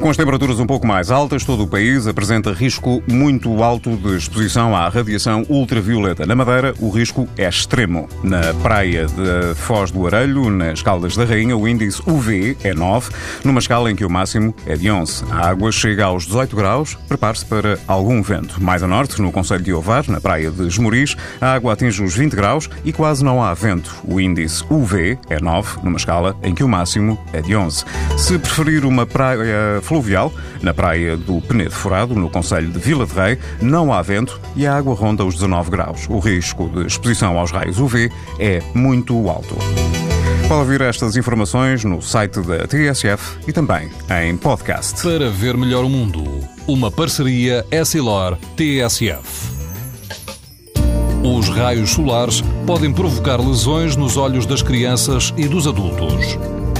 Com as temperaturas um pouco mais altas, todo o país apresenta risco muito alto de exposição à radiação ultravioleta. Na Madeira, o risco é extremo. Na praia de Foz do Arelho, nas Caldas da Rainha, o índice UV é 9, numa escala em que o máximo é de 11. A água chega aos 18 graus, prepare-se para algum vento. Mais a norte, no Conselho de Ovar, na praia de Esmoriz, a água atinge os 20 graus e quase não há vento. O índice UV é 9, numa escala em que o máximo é de 11. Se preferir uma praia fluvial, na praia do Penedo Furado, no Conselho de Vila de Rei, não há vento e a água ronda os 19 graus. O risco de exposição aos raios UV é muito alto. Pode ouvir estas informações no site da TSF e também em podcast. Para ver melhor o mundo, uma parceria Essilor-TSF. Os raios solares podem provocar lesões nos olhos das crianças e dos adultos.